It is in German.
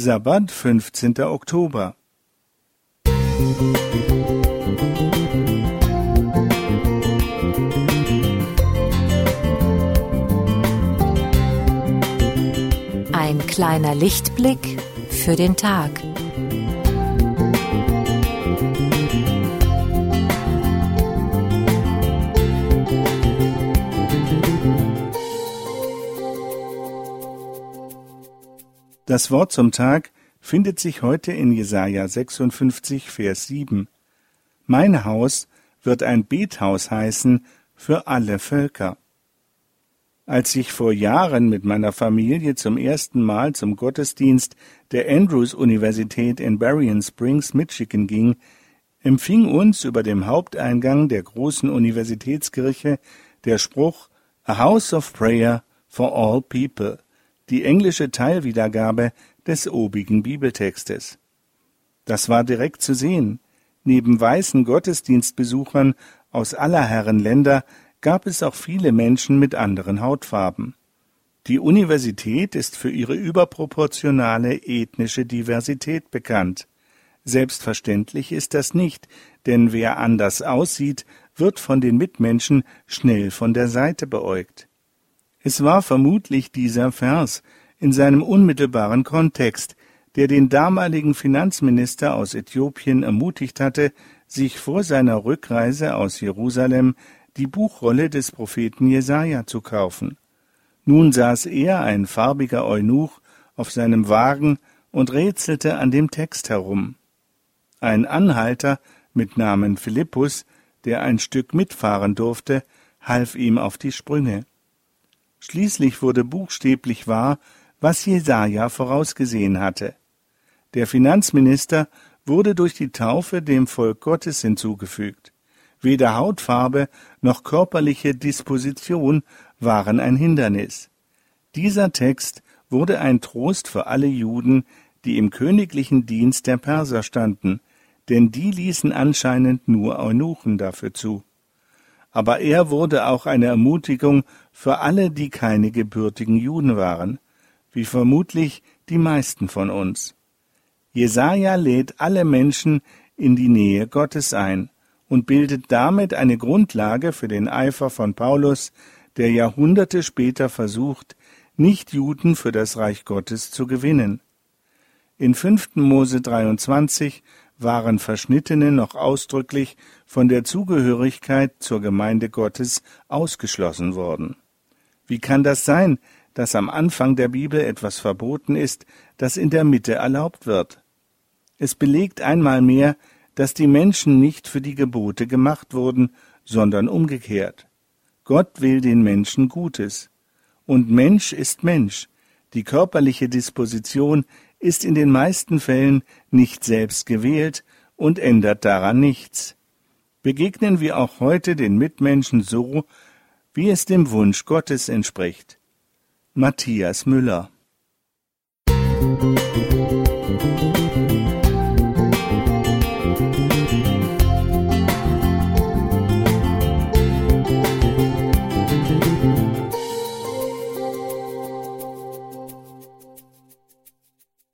Sabbat, 15. Oktober. Ein kleiner Lichtblick für den Tag. Das Wort zum Tag findet sich heute in Jesaja 56, Vers 7. Mein Haus wird ein Bethaus heißen für alle Völker. Als ich vor Jahren mit meiner Familie zum ersten Mal zum Gottesdienst der Andrews Universität in Berrien Springs, Michigan ging, empfing uns über dem Haupteingang der großen Universitätskirche der Spruch A House of Prayer for All People die englische Teilwiedergabe des obigen Bibeltextes. Das war direkt zu sehen. Neben weißen Gottesdienstbesuchern aus aller Herren Länder gab es auch viele Menschen mit anderen Hautfarben. Die Universität ist für ihre überproportionale ethnische Diversität bekannt. Selbstverständlich ist das nicht, denn wer anders aussieht, wird von den Mitmenschen schnell von der Seite beäugt. Es war vermutlich dieser Vers in seinem unmittelbaren Kontext, der den damaligen Finanzminister aus Äthiopien ermutigt hatte, sich vor seiner Rückreise aus Jerusalem die Buchrolle des Propheten Jesaja zu kaufen. Nun saß er, ein farbiger Eunuch, auf seinem Wagen und rätselte an dem Text herum. Ein Anhalter mit Namen Philippus, der ein Stück mitfahren durfte, half ihm auf die Sprünge. Schließlich wurde buchstäblich wahr, was Jesaja vorausgesehen hatte. Der Finanzminister wurde durch die Taufe dem Volk Gottes hinzugefügt. Weder Hautfarbe noch körperliche Disposition waren ein Hindernis. Dieser Text wurde ein Trost für alle Juden, die im königlichen Dienst der Perser standen, denn die ließen anscheinend nur Eunuchen dafür zu aber er wurde auch eine Ermutigung für alle, die keine gebürtigen Juden waren, wie vermutlich die meisten von uns. Jesaja lädt alle Menschen in die Nähe Gottes ein und bildet damit eine Grundlage für den Eifer von Paulus, der Jahrhunderte später versucht, Nichtjuden für das Reich Gottes zu gewinnen. In 5. Mose 23 waren Verschnittene noch ausdrücklich von der Zugehörigkeit zur Gemeinde Gottes ausgeschlossen worden. Wie kann das sein, dass am Anfang der Bibel etwas verboten ist, das in der Mitte erlaubt wird? Es belegt einmal mehr, dass die Menschen nicht für die Gebote gemacht wurden, sondern umgekehrt. Gott will den Menschen Gutes. Und Mensch ist Mensch. Die körperliche Disposition ist in den meisten Fällen nicht selbst gewählt und ändert daran nichts. Begegnen wir auch heute den Mitmenschen so, wie es dem Wunsch Gottes entspricht. Matthias Müller Musik